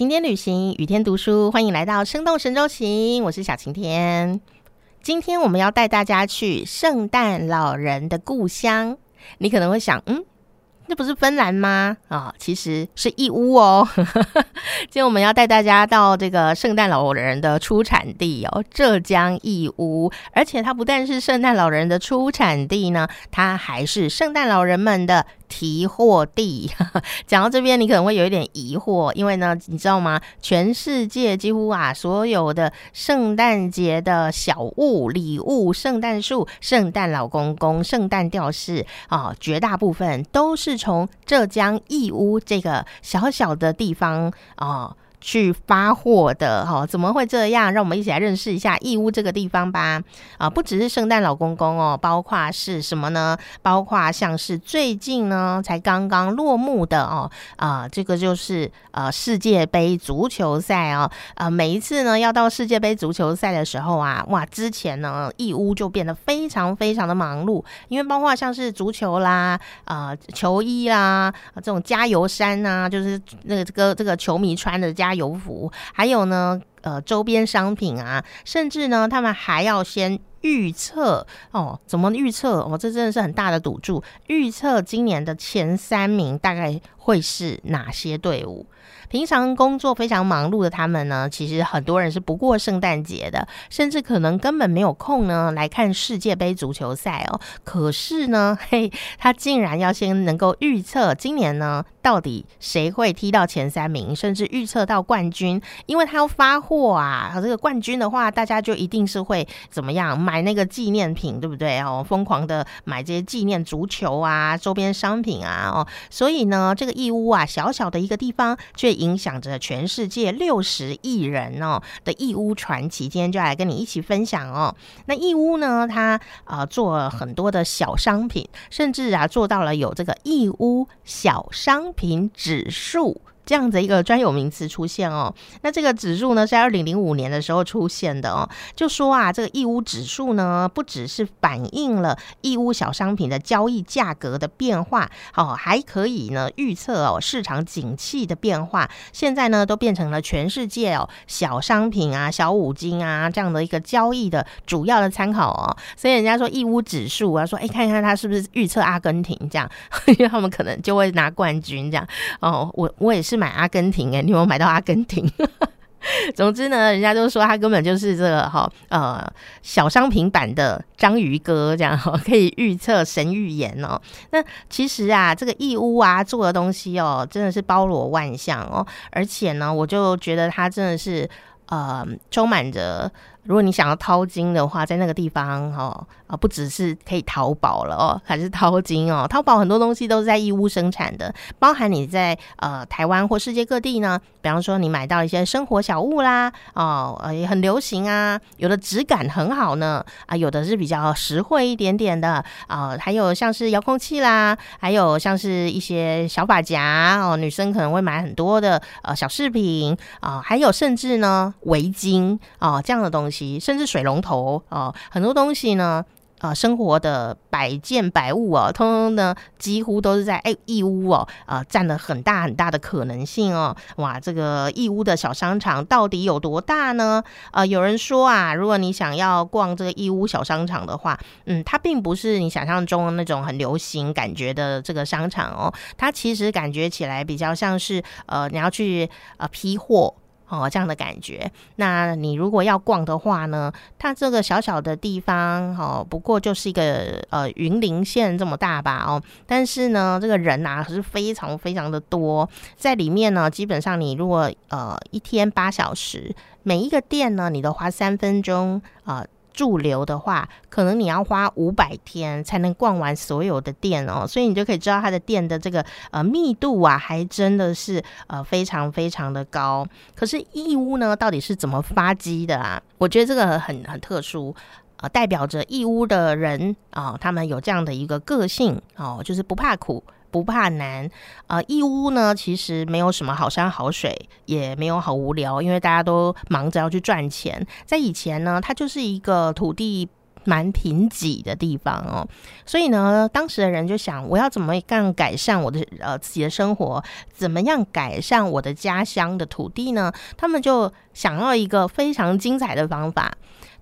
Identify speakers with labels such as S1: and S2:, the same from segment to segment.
S1: 晴天旅行，雨天读书，欢迎来到生动神州行，我是小晴天。今天我们要带大家去圣诞老人的故乡。你可能会想，嗯。这不是芬兰吗？啊，其实是义乌哦。今天我们要带大家到这个圣诞老人的出产地哦，浙江义乌。而且它不但是圣诞老人的出产地呢，它还是圣诞老人们的。提货地，讲到这边，你可能会有一点疑惑，因为呢，你知道吗？全世界几乎啊，所有的圣诞节的小物、礼物、圣诞树、圣诞老公公、圣诞吊饰啊，绝大部分都是从浙江义乌这个小小的地方啊。去发货的哈，怎么会这样？让我们一起来认识一下义乌这个地方吧。啊，不只是圣诞老公公哦，包括是什么呢？包括像是最近呢才刚刚落幕的哦，啊，这个就是呃世界杯足球赛哦。啊，每一次呢要到世界杯足球赛的时候啊，哇，之前呢义乌就变得非常非常的忙碌，因为包括像是足球啦、啊球衣啦、这种加油衫啊，就是那个这个这个球迷穿的加。油服，还有呢，呃，周边商品啊，甚至呢，他们还要先预测哦，怎么预测？哦，这真的是很大的赌注，预测今年的前三名大概会是哪些队伍。平常工作非常忙碌的他们呢，其实很多人是不过圣诞节的，甚至可能根本没有空呢来看世界杯足球赛哦。可是呢，嘿，他竟然要先能够预测今年呢到底谁会踢到前三名，甚至预测到冠军，因为他要发货啊。这个冠军的话，大家就一定是会怎么样买那个纪念品，对不对哦？疯狂的买这些纪念足球啊、周边商品啊哦。所以呢，这个义乌啊，小小的一个地方却。影响着全世界六十亿人哦的义乌传奇，今天就来跟你一起分享哦。那义乌呢，它啊做很多的小商品，甚至啊做到了有这个义乌小商品指数。这样的一个专有名词出现哦，那这个指数呢是在二零零五年的时候出现的哦，就说啊，这个义乌指数呢不只是反映了义乌小商品的交易价格的变化，哦，还可以呢预测哦市场景气的变化。现在呢都变成了全世界哦小商品啊、小五金啊这样的一个交易的主要的参考哦。所以人家说义乌指数啊，说哎看看它是不是预测阿根廷这样，因为他们可能就会拿冠军这样哦。我我也是。是买阿根廷哎，你有没有买到阿根廷？总之呢，人家都说他根本就是这个哈呃小商品版的章鱼哥这样哈，可以预测神预言哦。那其实啊，这个义乌啊做的东西哦，真的是包罗万象哦，而且呢，我就觉得它真的是呃充满着。如果你想要淘金的话，在那个地方哦啊，不只是可以淘宝了哦，还是淘金哦。淘宝很多东西都是在义乌生产的，包含你在呃台湾或世界各地呢。比方说，你买到一些生活小物啦，哦呃也很流行啊，有的质感很好呢啊，有的是比较实惠一点点的啊，还有像是遥控器啦，还有像是一些小发夹哦，女生可能会买很多的呃小饰品啊，还有甚至呢围巾啊这样的东西。甚至水龙头哦，很多东西呢，啊，生活的百件百物哦，通通呢，几乎都是在哎义乌哦，啊，占了很大很大的可能性哦。哇，这个义乌的小商场到底有多大呢？呃，有人说啊，如果你想要逛这个义乌小商场的话，嗯，它并不是你想象中的那种很流行感觉的这个商场哦，它其实感觉起来比较像是呃，你要去呃批货。哦，这样的感觉。那你如果要逛的话呢，它这个小小的地方，哦，不过就是一个呃云林县这么大吧，哦，但是呢，这个人啊是非常非常的多，在里面呢，基本上你如果呃一天八小时，每一个店呢，你都花三分钟啊。驻留的话，可能你要花五百天才能逛完所有的店哦，所以你就可以知道它的店的这个呃密度啊，还真的是呃非常非常的高。可是义乌呢，到底是怎么发迹的啊？我觉得这个很很特殊，呃，代表着义乌的人啊，他们有这样的一个个性哦，就是不怕苦。不怕难啊！义乌呢，其实没有什么好山好水，也没有好无聊，因为大家都忙着要去赚钱。在以前呢，它就是一个土地蛮贫瘠的地方哦。所以呢，当时的人就想，我要怎么样改善我的呃自己的生活？怎么样改善我的家乡的土地呢？他们就想要一个非常精彩的方法，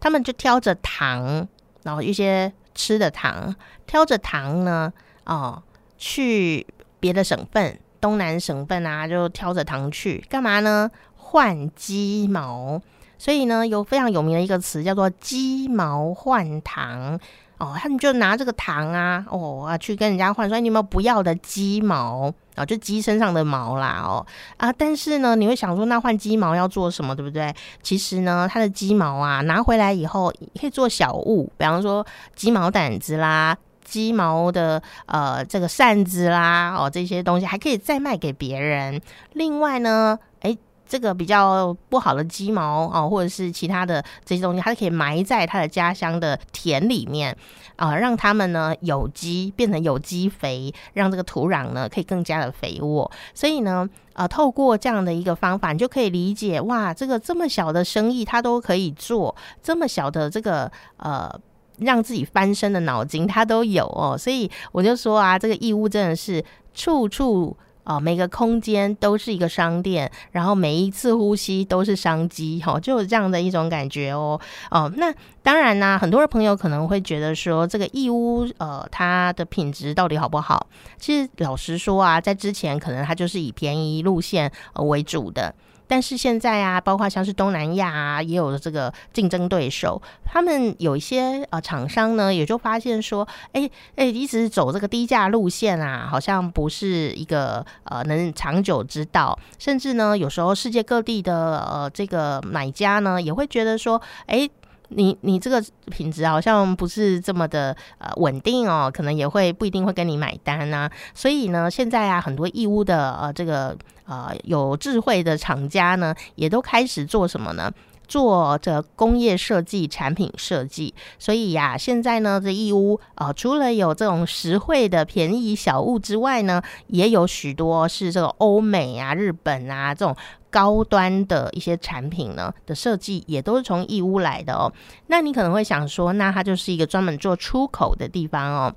S1: 他们就挑着糖，然后一些吃的糖，挑着糖呢，哦，去别的省份，东南省份啊，就挑着糖去干嘛呢？换鸡毛。所以呢，有非常有名的一个词叫做“鸡毛换糖”哦，他们就拿这个糖啊，哦啊，去跟人家换，说你有没有不要的鸡毛啊？就鸡身上的毛啦，哦啊，但是呢，你会想说，那换鸡毛要做什么，对不对？其实呢，它的鸡毛啊，拿回来以后可以做小物，比方说鸡毛掸子啦、鸡毛的呃这个扇子啦，哦这些东西还可以再卖给别人。另外呢，哎。这个比较不好的鸡毛哦，或者是其他的这些东西，它可以埋在他的家乡的田里面啊，让他们呢有机变成有机肥，让这个土壤呢可以更加的肥沃。所以呢，呃，透过这样的一个方法，你就可以理解哇，这个这么小的生意他都可以做，这么小的这个呃让自己翻身的脑筋他都有哦。所以我就说啊，这个义乌真的是处处。哦，每个空间都是一个商店，然后每一次呼吸都是商机，哈，就有这样的一种感觉哦。哦，那当然呢，很多的朋友可能会觉得说，这个义乌，呃，它的品质到底好不好？其实老实说啊，在之前可能它就是以便宜路线为主的。但是现在啊，包括像是东南亚啊，也有这个竞争对手，他们有一些呃厂商呢，也就发现说，哎哎，一直走这个低价路线啊，好像不是一个呃能长久之道。甚至呢，有时候世界各地的呃这个买家呢，也会觉得说，哎。你你这个品质好像不是这么的呃稳定哦，可能也会不一定会跟你买单呐。所以呢，现在啊，很多义乌的呃这个呃有智慧的厂家呢，也都开始做什么呢？做这工业设计、产品设计。所以呀，现在呢，这义乌啊，除了有这种实惠的便宜小物之外呢，也有许多是这个欧美啊、日本啊这种。高端的一些产品呢的设计也都是从义乌来的哦。那你可能会想说，那它就是一个专门做出口的地方哦。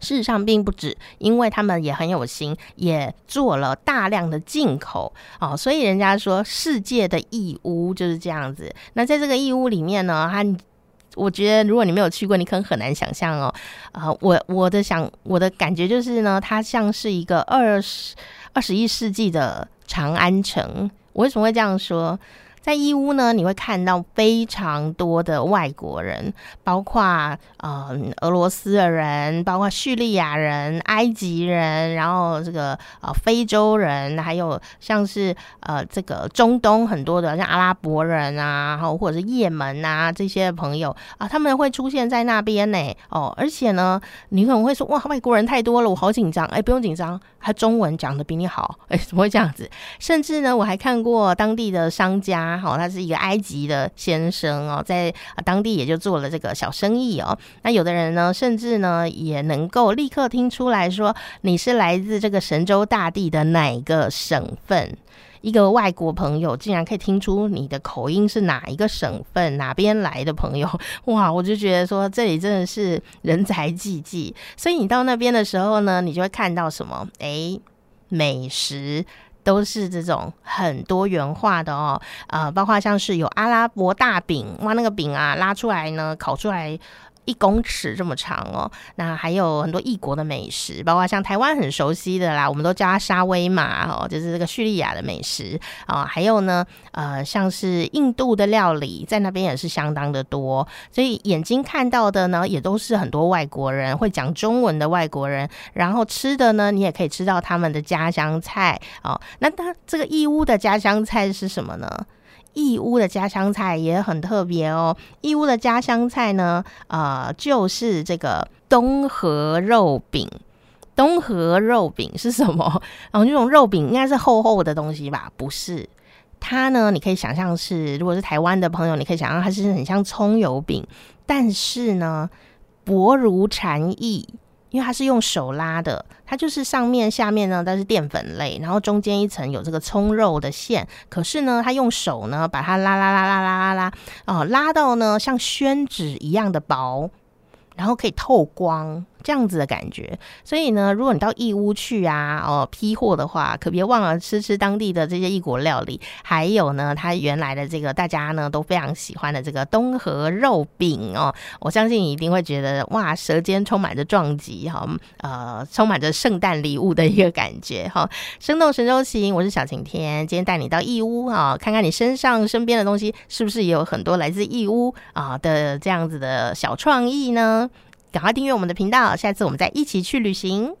S1: 事实上并不止，因为他们也很有心，也做了大量的进口哦。所以人家说世界的义乌就是这样子。那在这个义乌里面呢，它我觉得如果你没有去过，你可能很难想象哦。啊，我我的想我的感觉就是呢，它像是一个二十二十一世纪的。长安城，我为什么会这样说？在义乌呢，你会看到非常多的外国人，包括呃俄罗斯的人，包括叙利亚人、埃及人，然后这个呃非洲人，还有像是呃这个中东很多的像阿拉伯人啊，然后或者是也门啊这些朋友啊，他们会出现在那边呢。哦，而且呢，你可能会说哇，外国人太多了，我好紧张。哎，不用紧张，他中文讲的比你好。哎，怎么会这样子？甚至呢，我还看过当地的商家。好，他是一个埃及的先生哦，在当地也就做了这个小生意哦。那有的人呢，甚至呢也能够立刻听出来说你是来自这个神州大地的哪个省份。一个外国朋友竟然可以听出你的口音是哪一个省份哪边来的朋友，哇！我就觉得说这里真的是人才济济。所以你到那边的时候呢，你就会看到什么？哎，美食。都是这种很多元化的哦，呃，包括像是有阿拉伯大饼，哇，那个饼啊拉出来呢，烤出来。一公尺这么长哦，那还有很多异国的美食，包括像台湾很熟悉的啦，我们都叫它沙威玛哦，就是这个叙利亚的美食啊，还有呢，呃，像是印度的料理，在那边也是相当的多，所以眼睛看到的呢，也都是很多外国人会讲中文的外国人，然后吃的呢，你也可以吃到他们的家乡菜哦。那它这个义乌的家乡菜是什么呢？义乌的家乡菜也很特别哦。义乌的家乡菜呢，呃，就是这个东河肉饼。东河肉饼是什么？然后这种肉饼应该是厚厚的东西吧？不是，它呢，你可以想象是，如果是台湾的朋友，你可以想象它是很像葱油饼，但是呢，薄如蝉翼。因为它是用手拉的，它就是上面下面呢它是淀粉类，然后中间一层有这个葱肉的馅。可是呢，它用手呢把它拉拉拉拉拉拉拉哦，拉到呢像宣纸一样的薄，然后可以透光。这样子的感觉，所以呢，如果你到义乌去啊，哦批货的话，可别忘了吃吃当地的这些异国料理，还有呢，它原来的这个大家呢都非常喜欢的这个东河肉饼哦，我相信你一定会觉得哇，舌尖充满着撞击哈，呃，充满着圣诞礼物的一个感觉哈。生动神州行，我是小晴天，今天带你到义乌啊，看看你身上身边的东西是不是也有很多来自义乌啊的这样子的小创意呢？赶快订阅我们的频道下次我们再一起去旅行。